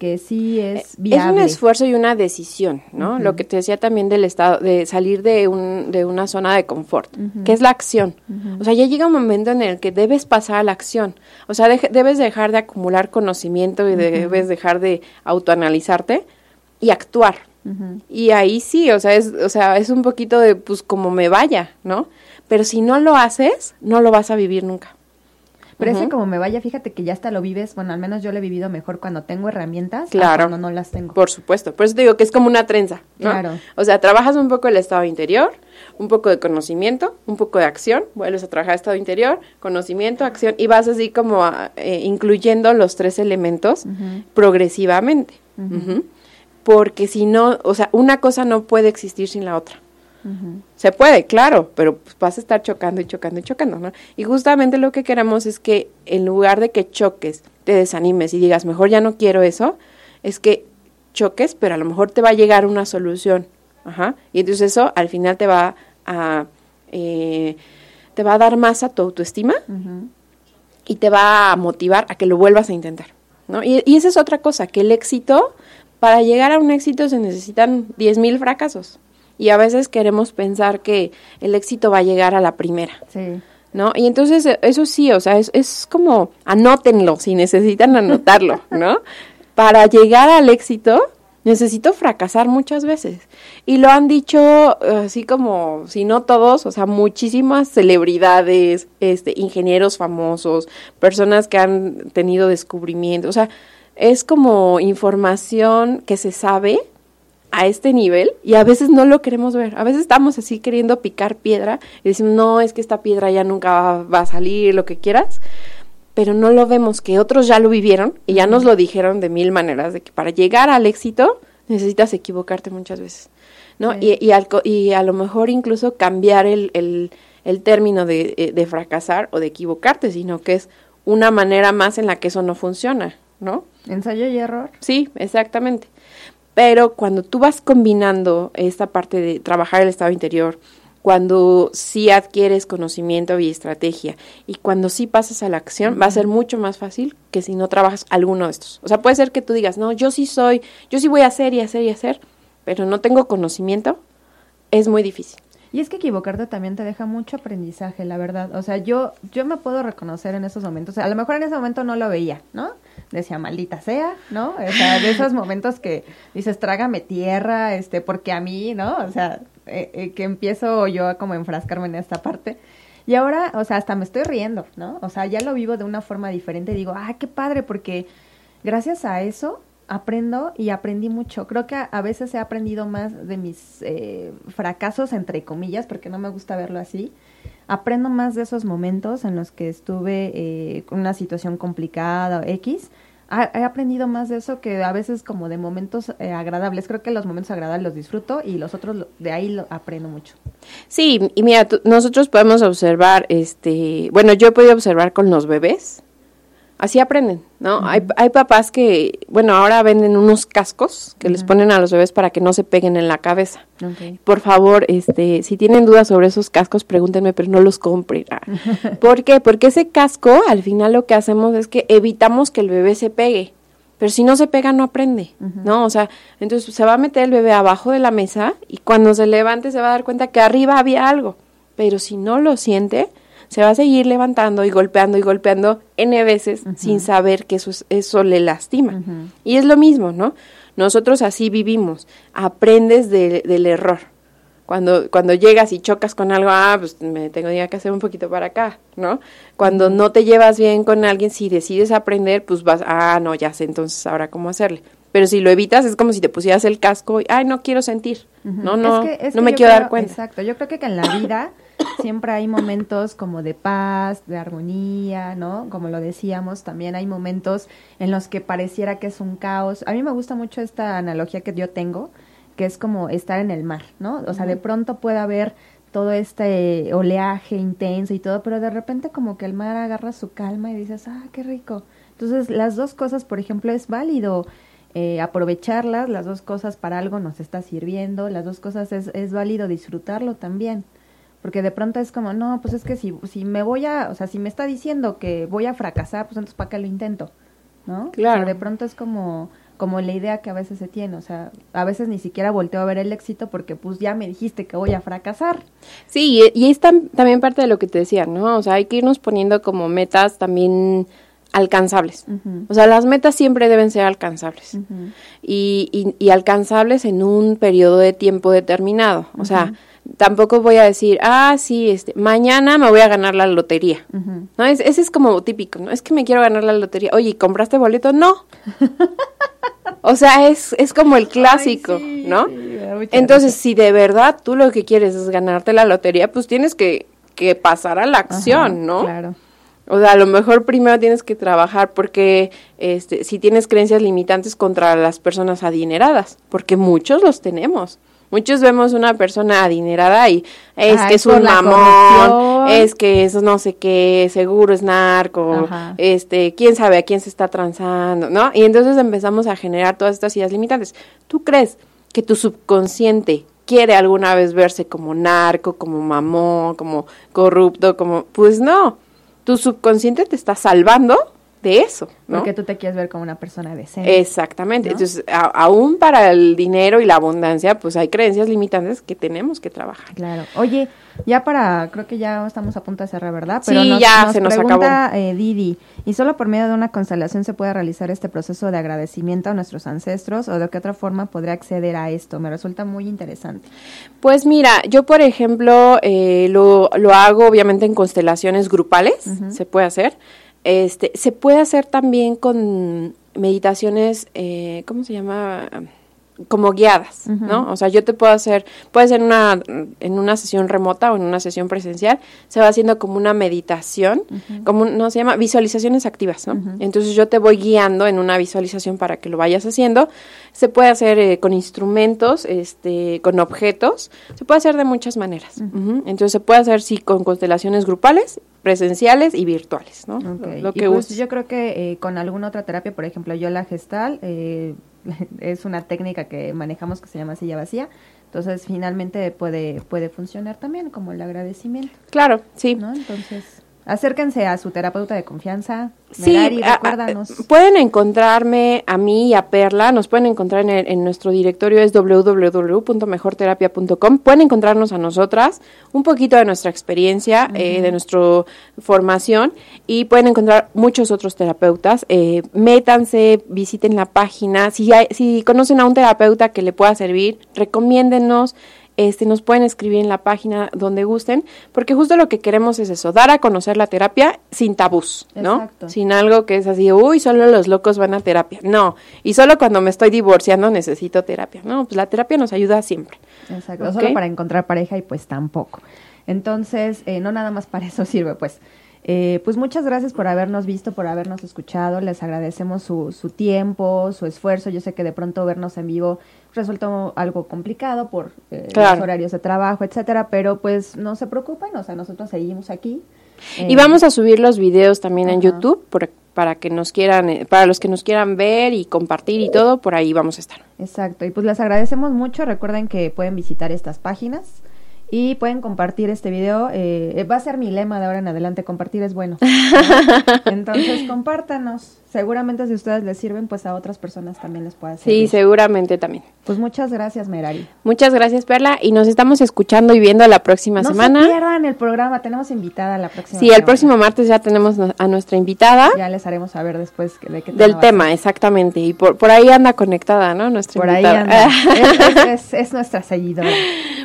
que sí es viable. Es un esfuerzo y una decisión, ¿no? Lo que te decía también del estado, de salir de, un, de una zona de confort, que es la acción. O sea, ya llega un momento en el que debes pasar a la acción. O sea, debes dejar de acumular conocimiento y debes dejar de autoanalizarte y actuar. Y ahí sí, o sea, es, o sea, es un poquito de, pues, como me vaya, ¿no? Pero si no lo haces, no lo vas a vivir nunca. Pero ese como me vaya, fíjate que ya hasta lo vives, bueno, al menos yo lo he vivido mejor cuando tengo herramientas claro. cuando no las tengo. Por supuesto, por eso te digo que es como una trenza, ¿no? Claro. O sea, trabajas un poco el estado interior, un poco de conocimiento, un poco de acción, vuelves a trabajar estado interior, conocimiento, acción, y vas así como eh, incluyendo los tres elementos progresivamente. Porque si no, o sea, una cosa no puede existir sin la otra. Se puede, claro, pero pues vas a estar chocando y chocando y chocando, ¿no? Y justamente lo que queremos es que en lugar de que choques, te desanimes y digas, mejor ya no quiero eso, es que choques, pero a lo mejor te va a llegar una solución. Ajá. Y entonces eso al final te va a, eh, te va a dar más a tu autoestima y te va a motivar a que lo vuelvas a intentar, ¿no? Y, y esa es otra cosa, que el éxito, para llegar a un éxito se necesitan 10.000 fracasos y a veces queremos pensar que el éxito va a llegar a la primera. Sí. ¿No? Y entonces eso sí, o sea, es, es como anótenlo si necesitan anotarlo, ¿no? Para llegar al éxito necesito fracasar muchas veces. Y lo han dicho así como, si no todos, o sea, muchísimas celebridades, este, ingenieros famosos, personas que han tenido descubrimientos, o sea, es como información que se sabe, a este nivel y a veces no lo queremos ver. A veces estamos así queriendo picar piedra y decimos, no, es que esta piedra ya nunca va, a salir, lo que quieras, pero no lo vemos, que otros ya lo vivieron y ya nos lo dijeron de mil maneras, de que para llegar al éxito necesitas equivocarte muchas veces, ¿no? Sí. Y, y, al, y, a lo mejor incluso cambiar el, el, el término de, de fracasar o de equivocarte, sino que es una manera más en la que eso no funciona, ¿no? Ensayo y error. Sí, exactamente. Pero cuando tú vas combinando esta parte de trabajar el estado interior, cuando sí adquieres conocimiento y estrategia y cuando sí pasas a la acción, va a ser mucho más fácil que si no trabajas alguno de estos. O sea, puede ser que tú digas, no, yo sí soy, yo sí voy a hacer y hacer y hacer, pero no tengo conocimiento, es muy difícil. Y es que equivocarte también te deja mucho aprendizaje, la verdad. O sea, yo, yo me puedo reconocer en esos momentos. A lo mejor en ese momento no lo veía, ¿no? Decía, maldita sea, ¿no? O sea, de esos momentos que dices, trágame tierra, este, porque a mí, ¿no? O sea, eh, eh, que empiezo yo a como enfrascarme en esta parte. Y ahora, o sea, hasta me estoy riendo, ¿no? O sea, ya lo vivo de una forma diferente. Digo, ah, qué padre, porque gracias a eso aprendo y aprendí mucho. Creo que a, veces he aprendido más de mis eh, fracasos, entre comillas, porque no me gusta verlo así. Aprendo más de esos momentos en los que estuve eh, una situación complicada o X. he aprendido más de eso que a veces como de momentos eh, agradables. Creo que los momentos agradables los disfruto y los otros de ahí lo aprendo mucho. Sí, y mira, nosotros podemos observar, este, bueno, yo he podido observar con los bebés, así aprenden, ¿no? Uh -huh. hay, hay, papás que, bueno, ahora venden unos cascos que uh -huh. les ponen a los bebés para que no se peguen en la cabeza. Okay. Por favor, este, si tienen dudas sobre esos cascos, pregúntenme, pero no los compren. Ah. ¿Por qué? Porque ese casco, al final lo que hacemos es que evitamos que el bebé se pegue. Pero si no se pega, no aprende, uh -huh. ¿no? O sea, entonces se va a meter el bebé abajo de la mesa y cuando se levante se va a dar cuenta que arriba había algo. Pero si no lo siente, se va a seguir levantando y golpeando y golpeando N veces uh -huh. sin saber que eso, eso le lastima. Uh -huh. Y es lo mismo, ¿no? Nosotros así vivimos, aprendes de, del error. Cuando, cuando llegas y chocas con algo, ah, pues me tengo que hacer un poquito para acá, ¿no? Cuando no te llevas bien con alguien, si decides aprender, pues vas, ah, no, ya sé entonces ahora cómo hacerle. Pero si lo evitas, es como si te pusieras el casco y, ay, no quiero sentir. No, no, Es que- es no me quiero dar cuenta. Exacto, yo creo que, que en la vida siempre hay momentos como de paz, de armonía, ¿no? Como lo decíamos, también hay momentos en los que pareciera que es un caos. A mí me gusta mucho esta analogía que yo tengo, que es como estar en el mar, ¿no? O sea, de pronto puede haber todo este oleaje intenso y todo, pero de repente como que el mar agarra su calma y dices, ah, qué rico. Entonces, las dos cosas, por ejemplo, es válido eh, aprovecharlas, las dos cosas para algo nos está sirviendo, las dos cosas es, es válido disfrutarlo también. Porque de pronto es como, no, pues es que si, si me voy a, o sea, si me está diciendo que voy a fracasar, pues entonces ¿para qué lo intento? ¿No? Claro. O sea, de pronto es como, como la idea que a veces se tiene, o sea, a veces ni siquiera volteo a ver el éxito porque pues ya me dijiste que voy a fracasar. Sí, y, y es tam- también parte de lo que te decía, ¿no? O sea, hay que irnos poniendo como metas también alcanzables. O sea, las metas siempre deben ser alcanzables. Y, y, y alcanzables en un periodo de tiempo determinado. O sea, tampoco voy a decir, ah, sí, este, mañana me voy a ganar la lotería. ¿No? Es, ese es como típico, ¿no? Es que me quiero ganar la lotería. Oye, ¿y ¿compraste boleto? No. o sea, es, es como el clásico, Ay, sí, ¿no? sí, Entonces, si de verdad tú lo que quieres es ganarte la lotería, pues tienes que, que pasar a la acción, Ajá, ¿no? Claro. O sea, a lo mejor primero tienes que trabajar porque este, si tienes creencias limitantes contra las personas adineradas, porque muchos los tenemos. Muchos vemos una persona adinerada y es que es es un mamón, corrupción. es que eso no sé qué, seguro es narco, Ajá. este, quién sabe a quién se está transando, ¿no? Y entonces empezamos a generar todas estas ideas limitantes. ¿Tú crees que tu subconsciente quiere alguna vez verse como narco, como mamón, como corrupto, como pues no. Tu subconsciente te está salvando de eso, ¿no? Porque tú te quieres ver como una persona decente. Exactamente. ¿no? Entonces, a- aún para el dinero y la abundancia, pues hay creencias limitantes que tenemos que trabajar. Claro. Oye, ya para, creo que ya estamos a punto de cerrar, ¿verdad? Sí, ya se nos pregunta, eh, Didi, ¿y solo por medio de una constelación se puede realizar este proceso de agradecimiento a nuestros ancestros o de qué otra forma podría acceder a esto? Me resulta muy interesante. Pues mira, yo por ejemplo eh, lo, lo hago obviamente en constelaciones grupales, se puede hacer. Este, se puede hacer también con meditaciones, eh, ¿cómo se llama? Como guiadas, ¿no? O sea, yo te puedo hacer, puede ser una, en una sesión remota o en una sesión presencial, se va haciendo como una meditación, como, un- no se llama, visualizaciones activas, ¿no? Entonces yo te voy guiando en una visualización para que lo vayas haciendo. Se puede hacer eh, con instrumentos, este, con objetos, se puede hacer de muchas maneras. Entonces se puede hacer, sí, con constelaciones grupales, presenciales y virtuales, ¿no? Lo, lo Y que pues yo creo que eh, con alguna otra terapia, por ejemplo, yo la gestal, eh, es una técnica que manejamos que se llama silla vacía. Entonces, finalmente puede, puede funcionar también como el agradecimiento, Claro, sí. ¿no? Entonces, acérquense a su terapeuta de confianza. Sí, Merari, a- recuérdanos. pueden encontrarme a mí y a Perla, nos pueden encontrar en, el- en nuestro directorio es www.mejorterapia.com, pueden encontrarnos a nosotras, un poquito de nuestra experiencia, eh, de nuestra formación y pueden encontrar muchos otros terapeutas, eh, métanse, visiten la página, si, hay- si conocen a un terapeuta que le pueda servir, recomiéndenos, este, nos pueden escribir en la página donde gusten, porque justo lo que queremos es eso, dar a conocer la terapia sin tabús, ¿no? Exacto. Sin algo que es así, uy, solo los locos van a terapia. No, y solo cuando me estoy divorciando necesito terapia. No, pues la terapia nos ayuda siempre. Exacto, solo para encontrar pareja y pues tampoco. Entonces, eh, no nada más para eso sirve, pues. Eh, pues muchas gracias por habernos visto, por habernos escuchado. Les agradecemos su, su tiempo, su esfuerzo. Yo sé que de pronto vernos en vivo resultó algo complicado por eh, Claro. los horarios de trabajo, etcétera, pero pues no se preocupen, o sea, nosotros seguimos aquí. Y vamos a subir los videos también en. YouTube por- para que nos quieran, eh, para los que nos quieran ver y compartir y todo, por ahí vamos a estar. Exacto, y pues les agradecemos mucho. Recuerden que pueden visitar estas páginas y pueden compartir este video. eh, eh, va a ser mi lema de ahora en adelante, compartir es bueno. ¿no? Entonces, compártanos. Seguramente si ustedes les sirven, pues a otras personas también les puede Sí, servir. seguramente también. Pues muchas gracias, Merari. Muchas gracias, Perla, y nos estamos escuchando y viendo la próxima no semana. se pierdan el programa, tenemos invitada la próxima Sí, el próximo martes ya tenemos no- a nuestra invitada Ya les haremos saber después de qué del va a tema, exactamente. Y por, por ahí anda conectada, ¿no? Nuestra Por ahí invitada. anda. es, es- es- es nuestra seguidora.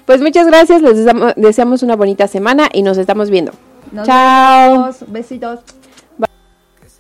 Pues muchas gracias, les deseamos, deseamos una bonita semana y nos estamos viendo. Nos Chao. vemos. Besitos.